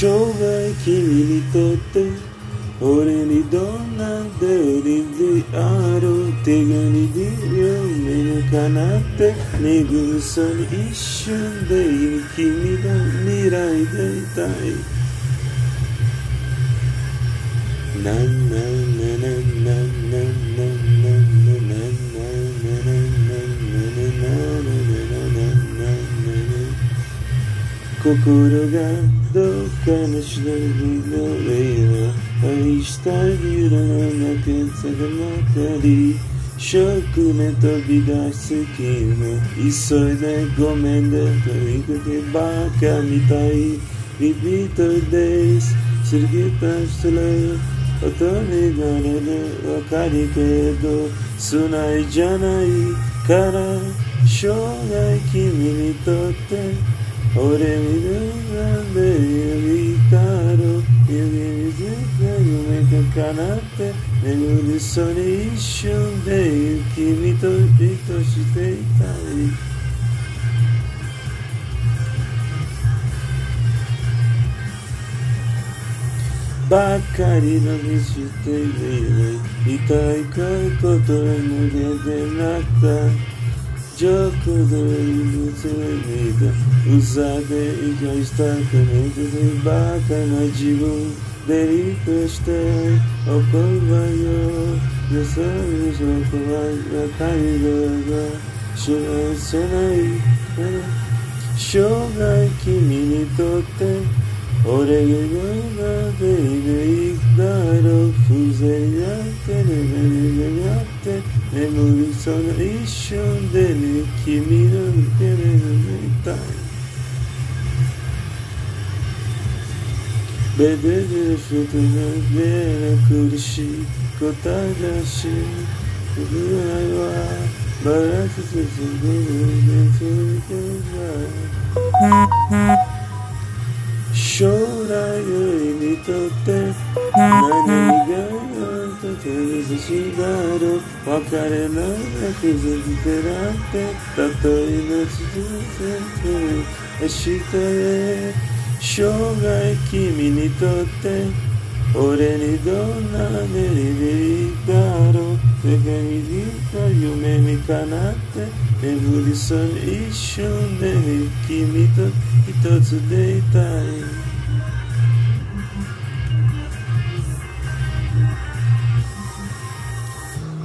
生涯君にとって俺にどんなデーリである手紙握る目のかなって寝ぐさに一瞬でいる君の未来でいたい。なんなんなんなんなんなん心がどっかの忍びの上は愛したビルの中さが中り食目飛び出す君急いでごめんねと言ってバカみたいリピートです過ぎた人ら音になれるわかるけど素ないじゃないから生涯君にとって karate Negudi soni shundei Kimi to rito shitei tai Bakari no mishitei rei Itai kai koto e mude de nada Jokudoizutsumiga Usade ikyoshitakumitu Baka na jibu Derito shite Okobayo Yasami shokubayo Karigoga Shura senai Shogai kimi ni totte 俺が今でいるいだろう風情やって眠りがやって眠りその一生で君が見てるみたいベベルフトのベラ苦しい答えだし僕らはバランスすぐにでつけない将来よりにとって何がとて難しいだろ別れのなくずってなんてたとえの続けて明日へ生涯君にとって俺にどんなメリでいいだろう世界にた夢にかなって眠りそう一瞬で君と一つでいたい。